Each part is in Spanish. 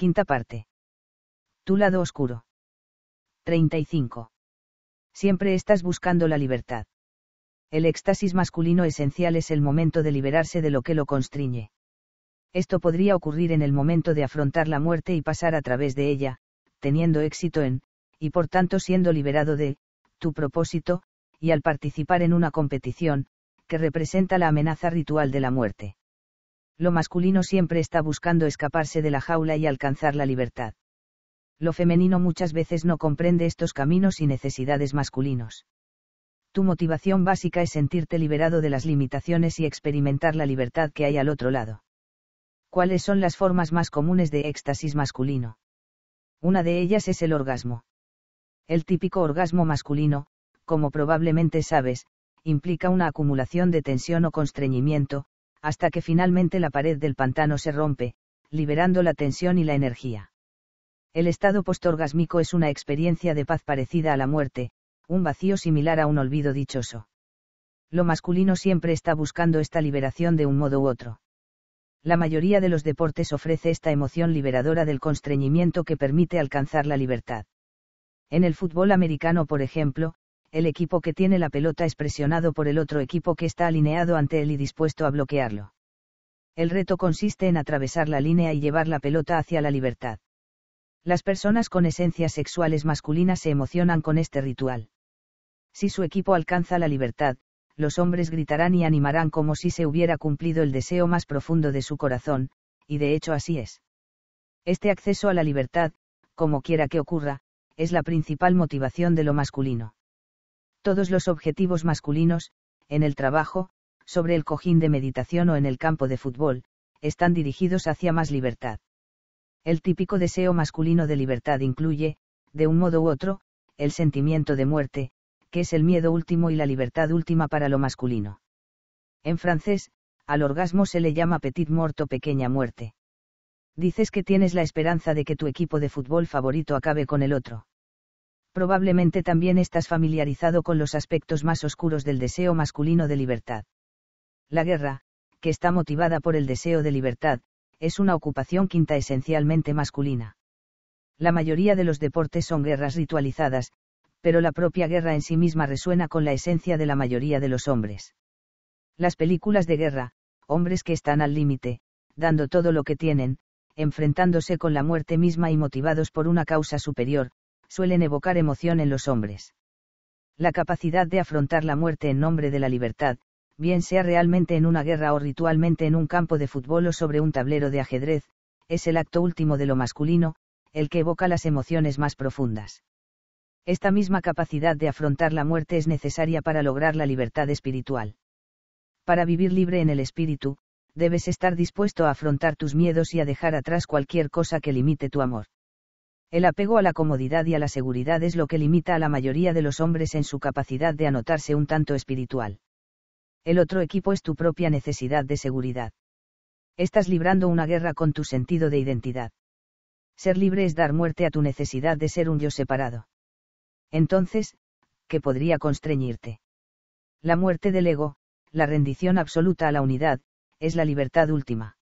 Quinta parte. Tu lado oscuro. 35. Siempre estás buscando la libertad. El éxtasis masculino esencial es el momento de liberarse de lo que lo constriñe. Esto podría ocurrir en el momento de afrontar la muerte y pasar a través de ella, teniendo éxito en, y por tanto siendo liberado de, tu propósito, y al participar en una competición, que representa la amenaza ritual de la muerte. Lo masculino siempre está buscando escaparse de la jaula y alcanzar la libertad. Lo femenino muchas veces no comprende estos caminos y necesidades masculinos. Tu motivación básica es sentirte liberado de las limitaciones y experimentar la libertad que hay al otro lado. ¿Cuáles son las formas más comunes de éxtasis masculino? Una de ellas es el orgasmo. El típico orgasmo masculino, como probablemente sabes, implica una acumulación de tensión o constreñimiento, hasta que finalmente la pared del pantano se rompe, liberando la tensión y la energía. El estado postorgásmico es una experiencia de paz parecida a la muerte, un vacío similar a un olvido dichoso. Lo masculino siempre está buscando esta liberación de un modo u otro la mayoría de los deportes ofrece esta emoción liberadora del constreñimiento que permite alcanzar la libertad. En el fútbol americano, por ejemplo, el equipo que tiene la pelota es presionado por el otro equipo que está alineado ante él y dispuesto a bloquearlo. El reto consiste en atravesar la línea y llevar la pelota hacia la libertad. Las personas con esencias sexuales masculinas se emocionan con este ritual. Si su equipo alcanza la libertad, los hombres gritarán y animarán como si se hubiera cumplido el deseo más profundo de su corazón, y de hecho así es. Este acceso a la libertad, como quiera que ocurra, es la principal motivación de lo masculino. Todos los objetivos masculinos, en el trabajo, sobre el cojín de meditación o en el campo de fútbol, están dirigidos hacia más libertad. El típico deseo masculino de libertad incluye, de un modo u otro, el sentimiento de muerte, que es el miedo último y la libertad última para lo masculino. En francés, al orgasmo se le llama petit mort o pequeña muerte. Dices que tienes la esperanza de que tu equipo de fútbol favorito acabe con el otro. Probablemente también estás familiarizado con los aspectos más oscuros del deseo masculino de libertad. La guerra, que está motivada por el deseo de libertad, es una ocupación quinta esencialmente masculina. La mayoría de los deportes son guerras ritualizadas, pero la propia guerra en sí misma resuena con la esencia de la mayoría de los hombres. Las películas de guerra, hombres que están al límite, dando todo lo que tienen, enfrentándose con la muerte misma y motivados por una causa superior, suelen evocar emoción en los hombres. La capacidad de afrontar la muerte en nombre de la libertad, bien sea realmente en una guerra o ritualmente en un campo de fútbol o sobre un tablero de ajedrez, es el acto último de lo masculino, el que evoca las emociones más profundas. Esta misma capacidad de afrontar la muerte es necesaria para lograr la libertad espiritual. Para vivir libre en el espíritu, debes estar dispuesto a afrontar tus miedos y a dejar atrás cualquier cosa que limite tu amor. El apego a la comodidad y a la seguridad es lo que limita a la mayoría de los hombres en su capacidad de anotarse un tanto espiritual. El otro equipo es tu propia necesidad de seguridad. Estás librando una guerra con tu sentido de identidad. Ser libre es dar muerte a tu necesidad de ser un yo separado. Entonces, ¿qué podría constreñirte? La muerte del ego, la rendición absoluta a la unidad, es la libertad última.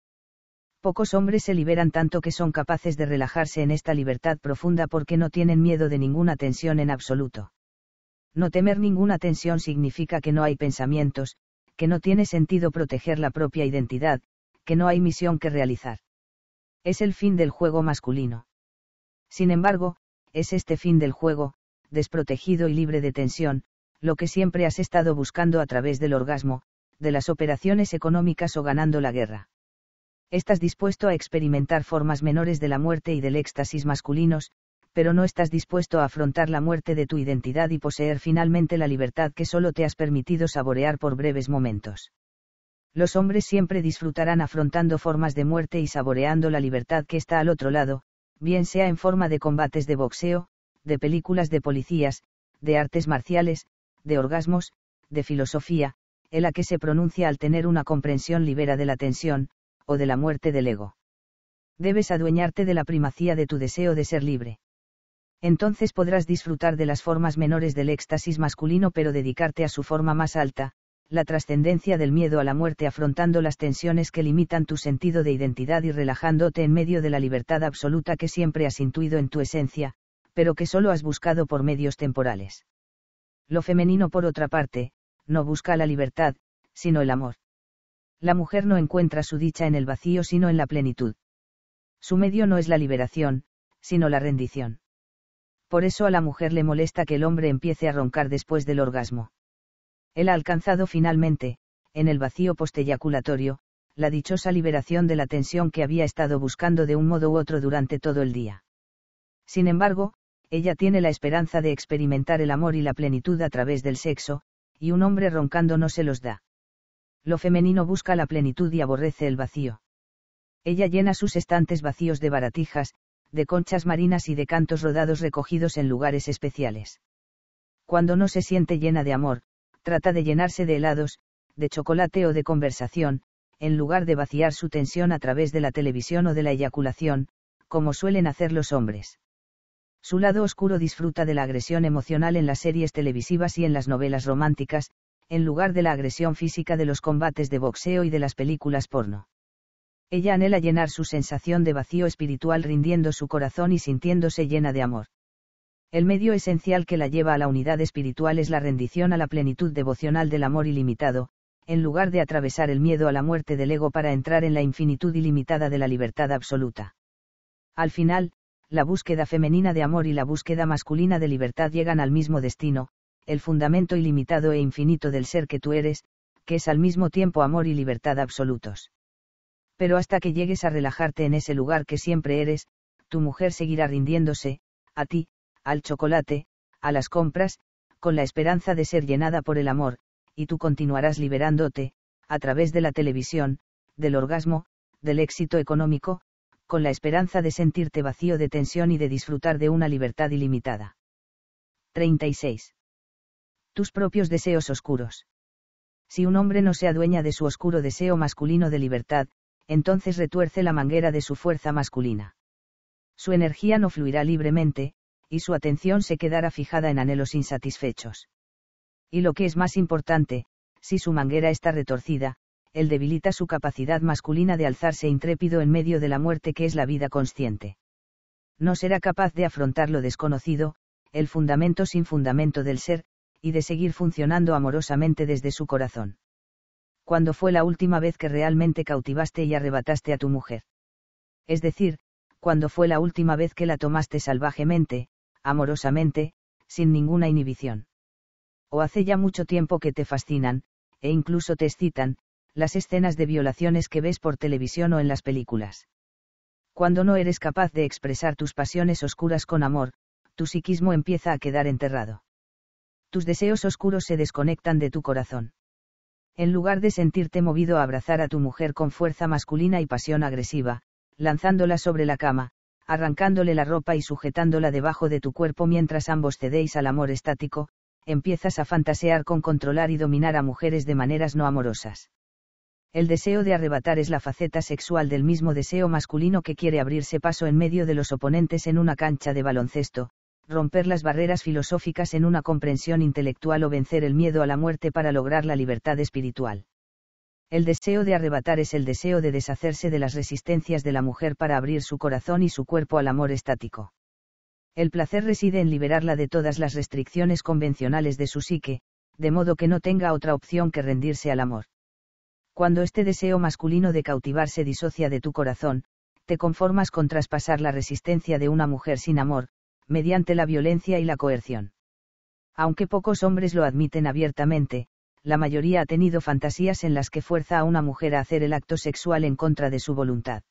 Pocos hombres se liberan tanto que son capaces de relajarse en esta libertad profunda porque no tienen miedo de ninguna tensión en absoluto. No temer ninguna tensión significa que no hay pensamientos, que no tiene sentido proteger la propia identidad, que no hay misión que realizar. Es el fin del juego masculino. Sin embargo, es este fin del juego, desprotegido y libre de tensión, lo que siempre has estado buscando a través del orgasmo, de las operaciones económicas o ganando la guerra. Estás dispuesto a experimentar formas menores de la muerte y del éxtasis masculinos, pero no estás dispuesto a afrontar la muerte de tu identidad y poseer finalmente la libertad que solo te has permitido saborear por breves momentos. Los hombres siempre disfrutarán afrontando formas de muerte y saboreando la libertad que está al otro lado, bien sea en forma de combates de boxeo, de películas de policías, de artes marciales, de orgasmos, de filosofía, en la que se pronuncia al tener una comprensión libera de la tensión, o de la muerte del ego. Debes adueñarte de la primacía de tu deseo de ser libre. Entonces podrás disfrutar de las formas menores del éxtasis masculino pero dedicarte a su forma más alta, la trascendencia del miedo a la muerte afrontando las tensiones que limitan tu sentido de identidad y relajándote en medio de la libertad absoluta que siempre has intuido en tu esencia, pero que solo has buscado por medios temporales. Lo femenino, por otra parte, no busca la libertad, sino el amor. La mujer no encuentra su dicha en el vacío sino en la plenitud. Su medio no es la liberación, sino la rendición. Por eso a la mujer le molesta que el hombre empiece a roncar después del orgasmo. Él ha alcanzado finalmente, en el vacío posteyaculatorio, la dichosa liberación de la tensión que había estado buscando de un modo u otro durante todo el día. Sin embargo, ella tiene la esperanza de experimentar el amor y la plenitud a través del sexo, y un hombre roncando no se los da. Lo femenino busca la plenitud y aborrece el vacío. Ella llena sus estantes vacíos de baratijas, de conchas marinas y de cantos rodados recogidos en lugares especiales. Cuando no se siente llena de amor, trata de llenarse de helados, de chocolate o de conversación, en lugar de vaciar su tensión a través de la televisión o de la eyaculación, como suelen hacer los hombres. Su lado oscuro disfruta de la agresión emocional en las series televisivas y en las novelas románticas, en lugar de la agresión física de los combates de boxeo y de las películas porno. Ella anhela llenar su sensación de vacío espiritual rindiendo su corazón y sintiéndose llena de amor. El medio esencial que la lleva a la unidad espiritual es la rendición a la plenitud devocional del amor ilimitado, en lugar de atravesar el miedo a la muerte del ego para entrar en la infinitud ilimitada de la libertad absoluta. Al final, la búsqueda femenina de amor y la búsqueda masculina de libertad llegan al mismo destino, el fundamento ilimitado e infinito del ser que tú eres, que es al mismo tiempo amor y libertad absolutos pero hasta que llegues a relajarte en ese lugar que siempre eres, tu mujer seguirá rindiéndose, a ti, al chocolate, a las compras, con la esperanza de ser llenada por el amor, y tú continuarás liberándote, a través de la televisión, del orgasmo, del éxito económico, con la esperanza de sentirte vacío de tensión y de disfrutar de una libertad ilimitada. 36. Tus propios deseos oscuros. Si un hombre no se adueña de su oscuro deseo masculino de libertad, entonces retuerce la manguera de su fuerza masculina. Su energía no fluirá libremente, y su atención se quedará fijada en anhelos insatisfechos. Y lo que es más importante, si su manguera está retorcida, él debilita su capacidad masculina de alzarse intrépido en medio de la muerte que es la vida consciente. No será capaz de afrontar lo desconocido, el fundamento sin fundamento del ser, y de seguir funcionando amorosamente desde su corazón cuando fue la última vez que realmente cautivaste y arrebataste a tu mujer. Es decir, cuando fue la última vez que la tomaste salvajemente, amorosamente, sin ninguna inhibición. O hace ya mucho tiempo que te fascinan, e incluso te excitan, las escenas de violaciones que ves por televisión o en las películas. Cuando no eres capaz de expresar tus pasiones oscuras con amor, tu psiquismo empieza a quedar enterrado. Tus deseos oscuros se desconectan de tu corazón en lugar de sentirte movido a abrazar a tu mujer con fuerza masculina y pasión agresiva, lanzándola sobre la cama, arrancándole la ropa y sujetándola debajo de tu cuerpo mientras ambos cedéis al amor estático, empiezas a fantasear con controlar y dominar a mujeres de maneras no amorosas. El deseo de arrebatar es la faceta sexual del mismo deseo masculino que quiere abrirse paso en medio de los oponentes en una cancha de baloncesto, romper las barreras filosóficas en una comprensión intelectual o vencer el miedo a la muerte para lograr la libertad espiritual. El deseo de arrebatar es el deseo de deshacerse de las resistencias de la mujer para abrir su corazón y su cuerpo al amor estático. El placer reside en liberarla de todas las restricciones convencionales de su psique, de modo que no tenga otra opción que rendirse al amor. Cuando este deseo masculino de cautivar se disocia de tu corazón, te conformas con traspasar la resistencia de una mujer sin amor, mediante la violencia y la coerción. Aunque pocos hombres lo admiten abiertamente, la mayoría ha tenido fantasías en las que fuerza a una mujer a hacer el acto sexual en contra de su voluntad.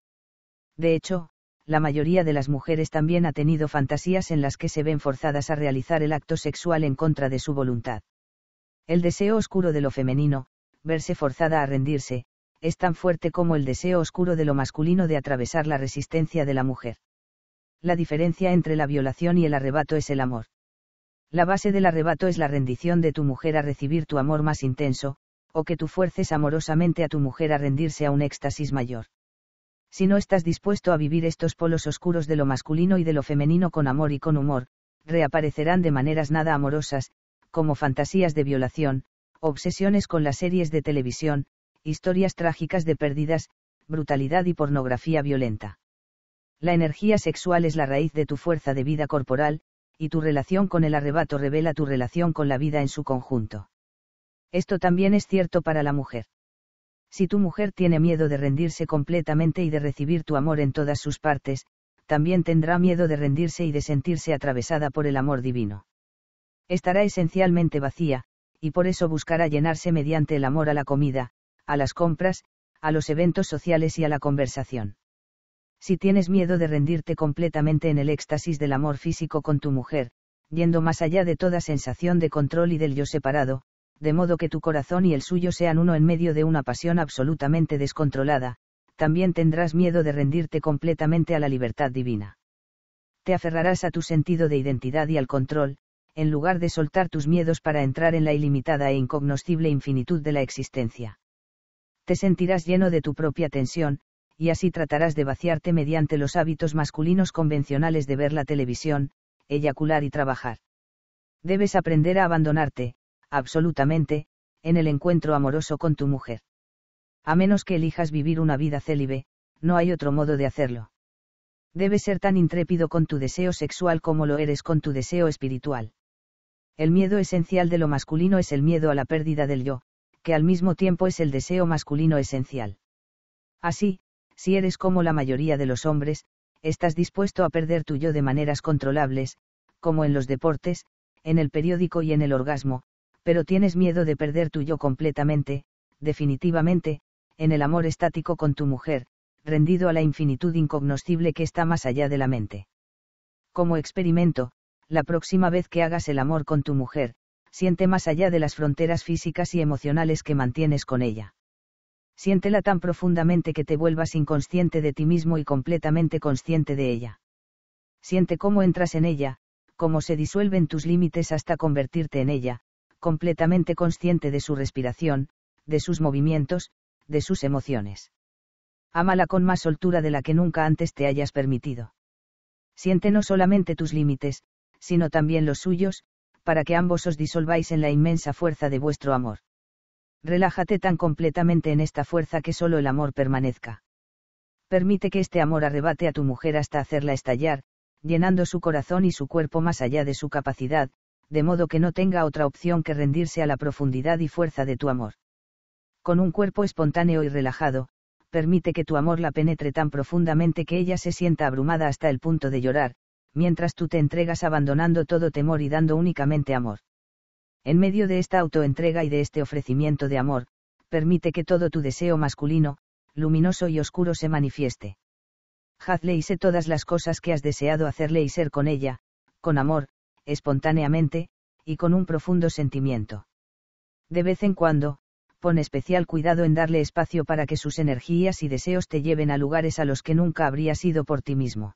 De hecho, la mayoría de las mujeres también ha tenido fantasías en las que se ven forzadas a realizar el acto sexual en contra de su voluntad. El deseo oscuro de lo femenino, verse forzada a rendirse, es tan fuerte como el deseo oscuro de lo masculino de atravesar la resistencia de la mujer la diferencia entre la violación y el arrebato es el amor. La base del arrebato es la rendición de tu mujer a recibir tu amor más intenso, o que tú fuerces amorosamente a tu mujer a rendirse a un éxtasis mayor. Si no estás dispuesto a vivir estos polos oscuros de lo masculino y de lo femenino con amor y con humor, reaparecerán de maneras nada amorosas, como fantasías de violación, Obsesiones con las series de televisión, historias trágicas de pérdidas, brutalidad y pornografía violenta. La energía sexual es la raíz de tu fuerza de vida corporal, y tu relación con el arrebato revela tu relación con la vida en su conjunto. Esto también es cierto para la mujer. Si tu mujer tiene miedo de rendirse completamente y de recibir tu amor en todas sus partes, también tendrá miedo de rendirse y de sentirse atravesada por el amor divino. Estará esencialmente vacía, y por eso buscará llenarse mediante el amor a la comida, a las compras, a los eventos sociales y a la conversación. Si tienes miedo de rendirte completamente en el éxtasis del amor físico con tu mujer, yendo más allá de toda sensación de control y del yo separado, de modo que tu corazón y el suyo sean uno en medio de una pasión absolutamente descontrolada, también tendrás miedo de rendirte completamente a la libertad divina. Te aferrarás a tu sentido de identidad y al control, en lugar de soltar tus miedos para entrar en la ilimitada e incognoscible infinitud de la existencia. Te sentirás lleno de tu propia tensión, y así tratarás de vaciarte mediante los hábitos masculinos convencionales de ver la televisión, eyacular y trabajar. Debes aprender a abandonarte, absolutamente, en el encuentro amoroso con tu mujer. A menos que elijas vivir una vida célibe, no hay otro modo de hacerlo. Debes ser tan intrépido con tu deseo sexual como lo eres con tu deseo espiritual. El miedo esencial de lo masculino es el miedo a la pérdida del yo, que al mismo tiempo es el deseo masculino esencial. Así, si eres como la mayoría de los hombres, estás dispuesto a perder tu yo de maneras controlables, como en los deportes, en el periódico y en el orgasmo, pero tienes miedo de perder tu yo completamente, definitivamente, en el amor estático con tu mujer, rendido a la infinitud incognoscible que está más allá de la mente. Como experimento, la próxima vez que hagas el amor con tu mujer, siente más allá de las fronteras físicas y emocionales que mantienes con ella. Siéntela tan profundamente que te vuelvas inconsciente de ti mismo y completamente consciente de ella. Siente cómo entras en ella, cómo se disuelven tus límites hasta convertirte en ella, completamente consciente de su respiración, de sus movimientos, de sus emociones. Ámala con más soltura de la que nunca antes te hayas permitido. Siente no solamente tus límites, sino también los suyos, para que ambos os disolváis en la inmensa fuerza de vuestro amor. Relájate tan completamente en esta fuerza que solo el amor permanezca. Permite que este amor arrebate a tu mujer hasta hacerla estallar, llenando su corazón y su cuerpo más allá de su capacidad, de modo que no tenga otra opción que rendirse a la profundidad y fuerza de tu amor. Con un cuerpo espontáneo y relajado, permite que tu amor la penetre tan profundamente que ella se sienta abrumada hasta el punto de llorar, mientras tú te entregas abandonando todo temor y dando únicamente amor. En medio de esta autoentrega y de este ofrecimiento de amor, permite que todo tu deseo masculino, luminoso y oscuro se manifieste. Hazle y sé todas las cosas que has deseado hacerle y ser con ella, con amor, espontáneamente, y con un profundo sentimiento. De vez en cuando, pon especial cuidado en darle espacio para que sus energías y deseos te lleven a lugares a los que nunca habrías ido por ti mismo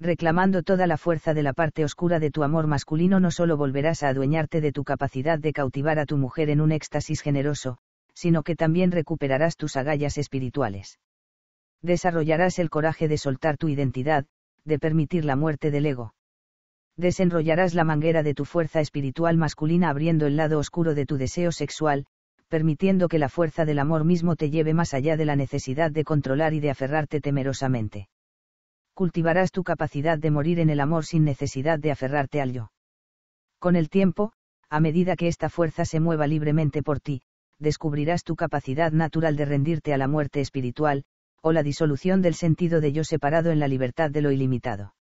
reclamando toda la fuerza de la parte oscura de tu amor masculino no solo volverás a adueñarte de tu capacidad de cautivar a tu mujer en un éxtasis generoso, sino que también recuperarás tus agallas espirituales. Desarrollarás el coraje de soltar tu identidad, de permitir la muerte del ego. Desenrollarás la manguera de tu fuerza espiritual masculina abriendo el lado oscuro de tu deseo sexual, permitiendo que la fuerza del amor mismo te lleve más allá de la necesidad de controlar y de aferrarte temerosamente cultivarás tu capacidad de morir en el amor sin necesidad de aferrarte al yo. Con el tiempo, a medida que esta fuerza se mueva libremente por ti, descubrirás tu capacidad natural de rendirte a la muerte espiritual, o la disolución del sentido de yo separado en la libertad de lo ilimitado.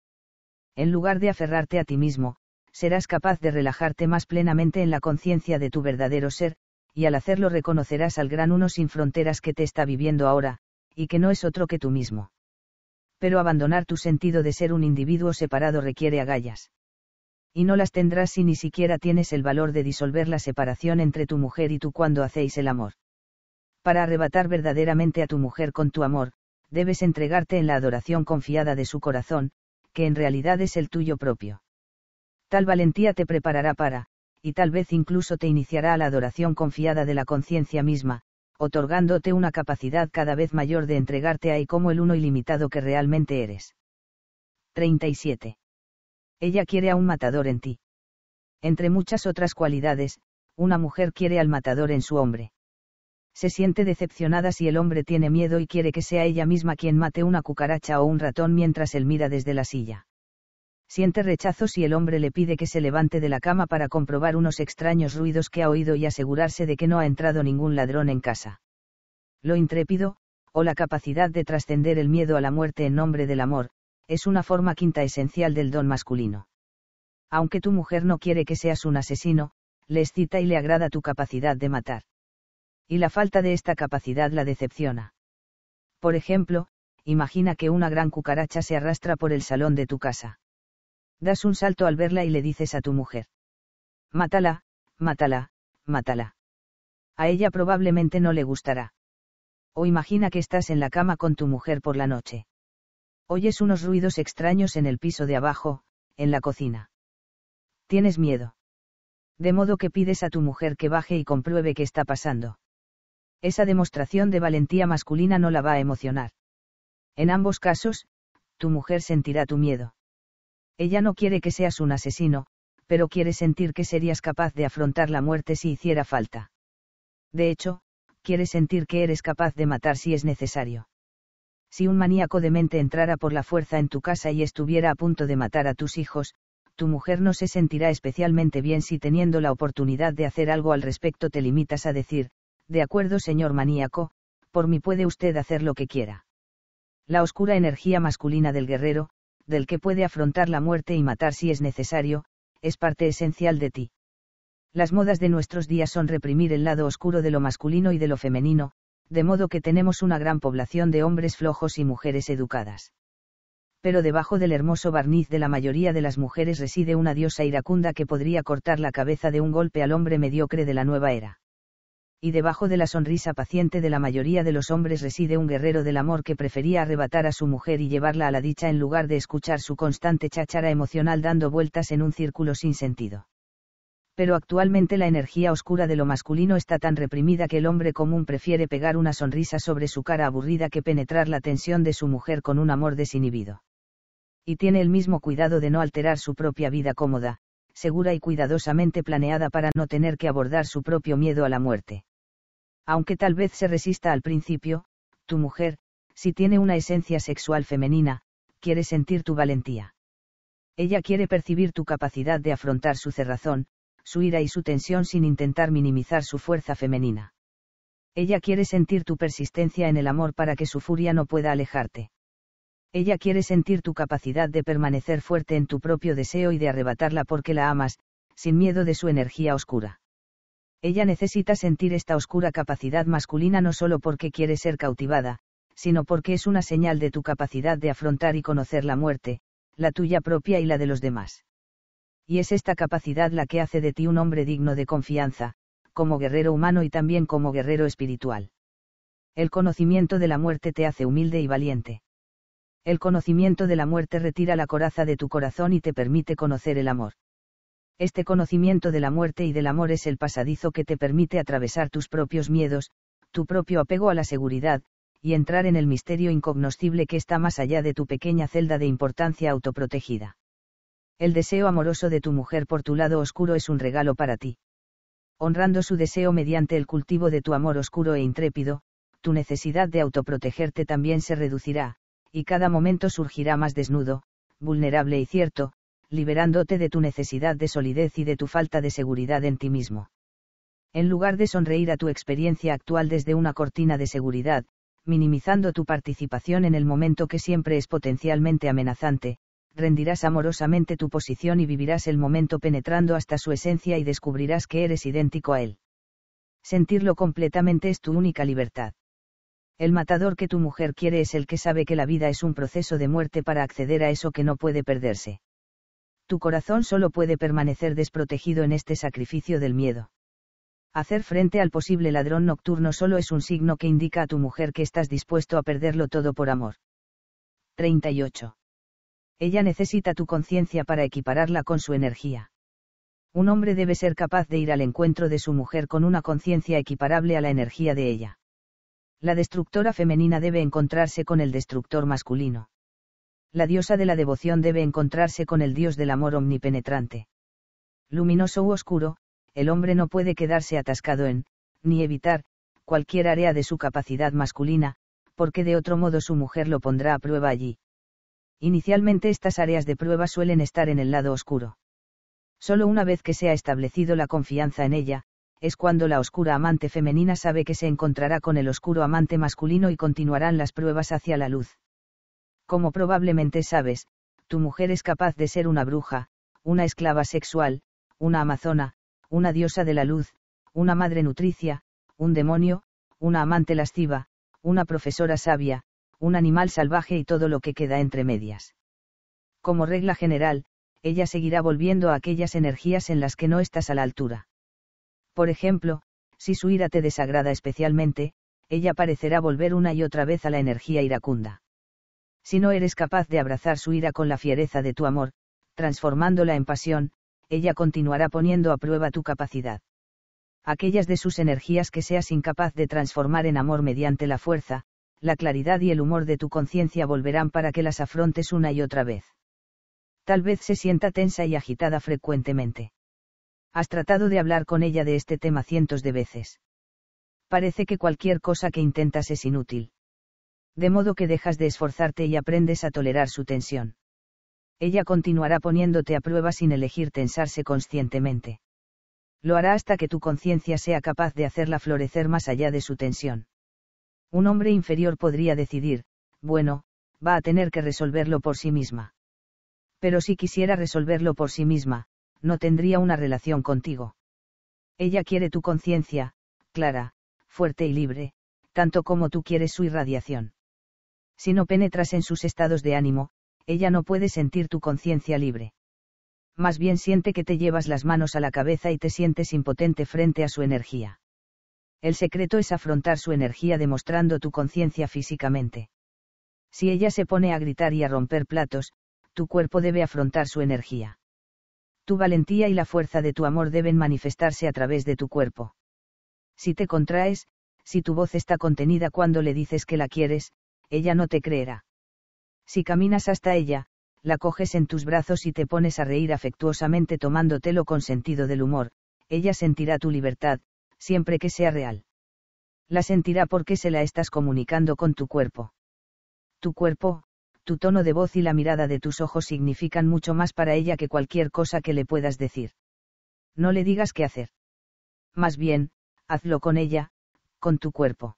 En lugar de aferrarte a ti mismo, serás capaz de relajarte más plenamente en la conciencia de tu verdadero ser, y al hacerlo reconocerás al gran uno sin fronteras que te está viviendo ahora, y que no es otro que tú mismo pero abandonar tu sentido de ser un individuo separado requiere agallas. Y no las tendrás si ni siquiera tienes el valor de disolver la separación entre tu mujer y tú cuando hacéis el amor. Para arrebatar verdaderamente a tu mujer con tu amor, debes entregarte en la adoración confiada de su corazón, que en realidad es el tuyo propio. Tal valentía te preparará para, y tal vez incluso te iniciará a la adoración confiada de la conciencia misma, otorgándote una capacidad cada vez mayor de entregarte ahí como el uno ilimitado que realmente eres. 37. Ella quiere a un matador en ti. Entre muchas otras cualidades, Una mujer quiere al matador en su hombre. Se siente decepcionada si el hombre tiene miedo y quiere que sea ella misma quien mate una cucaracha o un ratón mientras él mira desde la silla. Siente rechazo si el hombre le pide que se levante de la cama para comprobar unos extraños ruidos que ha oído y asegurarse de que no ha entrado ningún ladrón en casa. Lo intrépido, o la capacidad de trascender el miedo a la muerte en nombre del amor, es una forma quinta esencial del don masculino. Aunque tu mujer no quiere que seas un asesino, le excita y le agrada tu capacidad de matar. Y la falta de esta capacidad la decepciona. Por ejemplo, imagina que una gran cucaracha se arrastra por el salón de tu casa. Das un salto al verla y le dices a tu mujer. Mátala, mátala, mátala. A ella probablemente no le gustará. O imagina que estás en la cama con tu mujer por la noche. Oyes unos ruidos extraños en el piso de abajo, en la cocina. Tienes miedo. De modo que pides a tu mujer que baje y compruebe qué está pasando. Esa demostración de valentía masculina no la va a emocionar. En ambos casos, tu mujer sentirá tu miedo. Ella no quiere que seas un asesino, pero quiere sentir que serías capaz de afrontar la muerte si hiciera falta. De hecho, quiere sentir que eres capaz de matar si es necesario. Si un maníaco de mente entrara por la fuerza en tu casa y estuviera a punto de matar a tus hijos, tu mujer no se sentirá especialmente bien si teniendo la oportunidad de hacer algo al respecto te limitas a decir, de acuerdo señor maníaco, por mí puede usted hacer lo que quiera. La oscura energía masculina del guerrero, del que puede afrontar la muerte y matar si es necesario, es parte esencial de ti. Las modas de nuestros días son reprimir el lado oscuro de lo masculino y de lo femenino, de modo que tenemos una gran población de hombres flojos y mujeres educadas pero debajo del hermoso barniz de la mayoría de las mujeres reside una diosa iracunda que podría cortar la cabeza de un golpe al hombre mediocre de la nueva era. Y debajo de la sonrisa paciente de la mayoría de los hombres reside un guerrero del amor que prefería arrebatar a su mujer y llevarla a la dicha en lugar de escuchar su constante cháchara emocional dando vueltas en un círculo sin sentido. Pero actualmente la energía oscura de lo masculino está tan reprimida que el hombre común prefiere pegar una sonrisa sobre su cara aburrida que penetrar la tensión de su mujer con un amor desinhibido y tiene el mismo cuidado de no alterar su propia vida cómoda, segura y cuidadosamente planeada para no tener que abordar su propio miedo a la muerte. Aunque tal vez se resista al principio, tu mujer, si tiene una esencia sexual femenina, quiere sentir tu valentía. Ella quiere percibir tu capacidad de afrontar su cerrazón, su ira y su tensión sin intentar minimizar su fuerza femenina. Ella quiere sentir tu persistencia en el amor para que su furia no pueda alejarte. Ella quiere sentir tu capacidad de permanecer fuerte en tu propio deseo y de arrebatarla porque la amas, sin miedo de su energía oscura. Ella necesita sentir esta oscura capacidad masculina no solo porque quiere ser cautivada, sino porque es una señal de tu capacidad de afrontar y conocer la muerte, la tuya propia y la de los demás. Y es esta capacidad la que hace de ti un hombre digno de confianza, como guerrero humano y también como guerrero espiritual. El conocimiento de la muerte te hace humilde y valiente. El conocimiento de la muerte retira la coraza de tu corazón y te permite conocer el amor. Este conocimiento de la muerte y del amor es el pasadizo que te permite atravesar tus propios miedos, tu propio apego a la seguridad, y entrar en el misterio incognoscible que está más allá de tu pequeña celda de importancia autoprotegida. El deseo amoroso de tu mujer por tu lado oscuro es un regalo para ti. Honrando su deseo mediante el cultivo de tu amor oscuro e intrépido, tu necesidad de autoprotegerte también se reducirá, y cada momento surgirá más desnudo, vulnerable y cierto, liberándote de tu necesidad de solidez y de tu falta de seguridad en ti mismo. En lugar de sonreír a tu experiencia actual desde una cortina de seguridad, minimizando tu participación en el momento que siempre es potencialmente amenazante, rendirás amorosamente tu posición y vivirás el momento penetrando hasta su esencia y descubrirás que eres idéntico a él. Sentirlo completamente es tu única libertad. El matador que tu mujer quiere es el que sabe que la vida es un proceso de muerte para acceder a eso que no puede perderse. Tu corazón solo puede permanecer desprotegido en este sacrificio del miedo. Hacer frente al posible ladrón nocturno solo es un signo que indica a tu mujer que estás dispuesto a perderlo todo por amor. 38. Ella necesita tu conciencia para equipararla con su energía. Un hombre debe ser capaz de ir al encuentro de su mujer con una conciencia equiparable a la energía de ella la destructora femenina debe encontrarse con el destructor masculino. La diosa de la devoción debe encontrarse con el dios del amor omnipenetrante. Luminoso u oscuro, el hombre no puede quedarse atascado en, ni evitar, cualquier área de su capacidad masculina, porque de otro modo su mujer lo pondrá a prueba allí. Inicialmente estas áreas de prueba suelen estar en el lado oscuro. Solo una vez que se ha establecido la confianza en ella, es cuando la oscura amante femenina sabe que se encontrará con el oscuro amante masculino y continuarán las pruebas hacia la luz. Como probablemente sabes, tu mujer es capaz de ser una bruja, una esclava sexual, una amazona, una diosa de la luz, una madre nutricia, un demonio, una amante lasciva, una profesora sabia, un animal salvaje y todo lo que queda entre medias. Como regla general, ella seguirá volviendo a aquellas energías en las que no estás a la altura. Por ejemplo, si su ira te desagrada especialmente, ella parecerá volver una y otra vez a la energía iracunda. Si no eres capaz de abrazar su ira con la fiereza de tu amor, transformándola en pasión, ella continuará poniendo a prueba tu capacidad. Aquellas de sus energías que seas incapaz de transformar en amor mediante la fuerza, la claridad y el humor de tu conciencia volverán para que las afrontes una y otra vez. Tal vez se sienta tensa y agitada frecuentemente. Has tratado de hablar con ella de este tema cientos de veces. Parece que cualquier cosa que intentas es inútil. De modo que dejas de esforzarte y aprendes a tolerar su tensión. Ella continuará poniéndote a prueba sin elegir tensarse conscientemente. Lo hará hasta que tu conciencia sea capaz de hacerla florecer más allá de su tensión. Un hombre inferior podría decidir, bueno, va a tener que resolverlo por sí misma. Pero si quisiera resolverlo por sí misma, no tendría una relación contigo. Ella quiere tu conciencia, clara, fuerte y libre, tanto como tú quieres su irradiación. Si no penetras en sus estados de ánimo, ella no puede sentir tu conciencia libre. Más bien siente que te llevas las manos a la cabeza y te sientes impotente frente a su energía. El secreto es afrontar su energía demostrando tu conciencia físicamente. Si ella se pone a gritar y a romper platos, tu cuerpo debe afrontar su energía. Tu valentía y la fuerza de tu amor deben manifestarse a través de tu cuerpo. Si te contraes, si tu voz está contenida cuando le dices que la quieres, ella no te creerá. Si caminas hasta ella, la coges en tus brazos y te pones a reír afectuosamente tomándotelo con sentido del humor, ella sentirá tu libertad, siempre que sea real. La sentirá porque se la estás comunicando con tu cuerpo. Tu cuerpo, tu tono de voz y la mirada de tus ojos significan mucho más para ella que cualquier cosa que le puedas decir. No le digas qué hacer. Más bien, hazlo con ella, con tu cuerpo.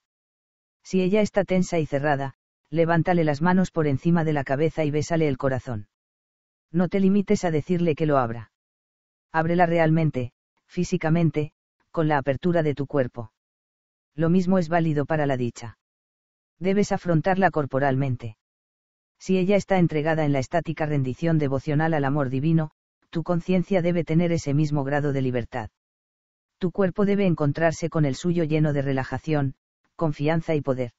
Si ella está tensa y cerrada, levántale las manos por encima de la cabeza y bésale el corazón. No te limites a decirle que lo abra. Ábrela realmente, físicamente, con la apertura de tu cuerpo. Lo mismo es válido para la dicha. Debes afrontarla corporalmente. Si ella está entregada en la estática rendición devocional al amor divino, tu conciencia debe tener ese mismo grado de libertad. Tu cuerpo debe encontrarse con el suyo lleno de relajación, confianza y poder.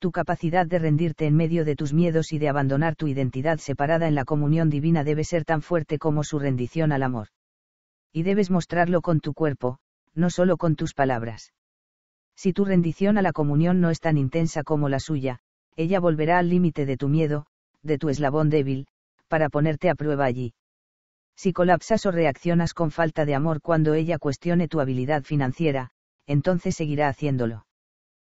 Tu capacidad de rendirte en medio de tus miedos y de abandonar tu identidad separada en la comunión divina debe ser tan fuerte como su rendición al amor. Y debes mostrarlo con tu cuerpo, no solo con tus palabras. Si tu rendición a la comunión no es tan intensa como la suya, ella volverá al límite de tu miedo, de tu eslabón débil, para ponerte a prueba allí. Si colapsas o reaccionas con falta de amor cuando ella cuestione tu habilidad financiera, entonces seguirá haciéndolo.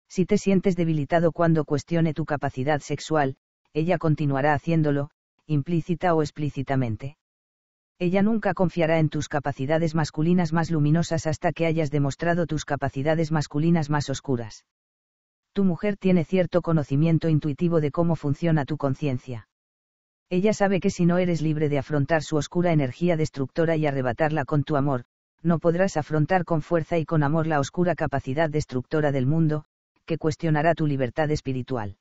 Si te sientes debilitado cuando cuestione tu capacidad sexual, ella continuará haciéndolo, implícita o explícitamente. Ella nunca confiará en tus capacidades masculinas más luminosas hasta que hayas demostrado tus capacidades masculinas más oscuras tu mujer tiene cierto conocimiento intuitivo de cómo funciona tu conciencia. Ella sabe que si no eres libre de afrontar su oscura energía destructora y arrebatarla con tu amor, no podrás afrontar con fuerza y con amor la oscura capacidad destructora del mundo, que cuestionará tu libertad espiritual.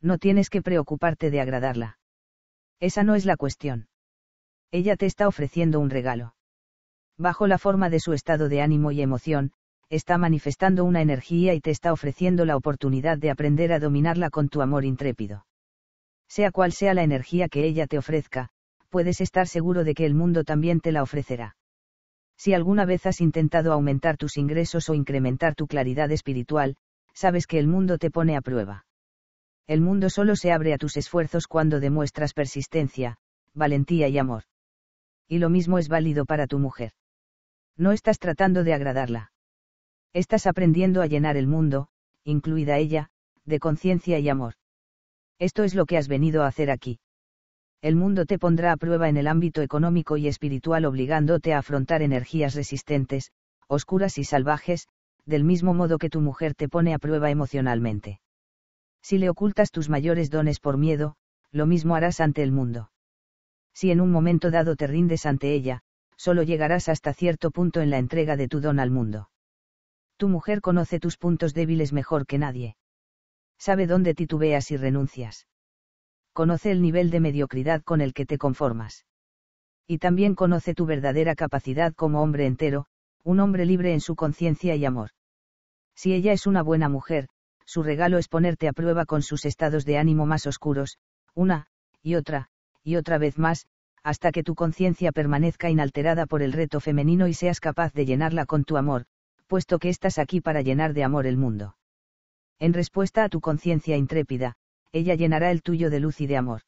No tienes que preocuparte de agradarla. Esa no es la cuestión. Ella te está ofreciendo un regalo. Bajo la forma de su estado de ánimo y emoción, está manifestando una energía y te está ofreciendo la oportunidad de aprender a dominarla con tu amor intrépido. Sea cual sea la energía que ella te ofrezca, puedes estar seguro de que el mundo también te la ofrecerá. Si alguna vez has intentado aumentar tus ingresos o incrementar tu claridad espiritual, sabes que el mundo te pone a prueba. El mundo solo se abre a tus esfuerzos cuando demuestras persistencia, valentía y amor. Y lo mismo es válido para tu mujer No estás tratando de agradarla. Estás aprendiendo a llenar el mundo, incluida ella, de conciencia y amor. Esto es lo que has venido a hacer aquí. El mundo te pondrá a prueba en el ámbito económico y espiritual obligándote a afrontar energías resistentes, oscuras y salvajes, del mismo modo que tu mujer te pone a prueba emocionalmente. Si le ocultas tus mayores dones por miedo, lo mismo harás ante el mundo. Si en un momento dado te rindes ante ella, solo llegarás hasta cierto punto en la entrega de tu don al mundo. Tu mujer conoce tus puntos débiles mejor que nadie. Sabe dónde titubeas y renuncias. Conoce el nivel de mediocridad con el que te conformas. Y también conoce tu verdadera capacidad como hombre entero, un hombre libre en su conciencia y amor. Si ella es una buena mujer, su regalo es ponerte a prueba con sus estados de ánimo más oscuros, una, y otra, y otra vez más, hasta que tu conciencia permanezca inalterada por el reto femenino y seas capaz de llenarla con tu amor, puesto que estás aquí para llenar de amor el mundo. En respuesta a tu conciencia intrépida, ella llenará el tuyo de luz y de amor.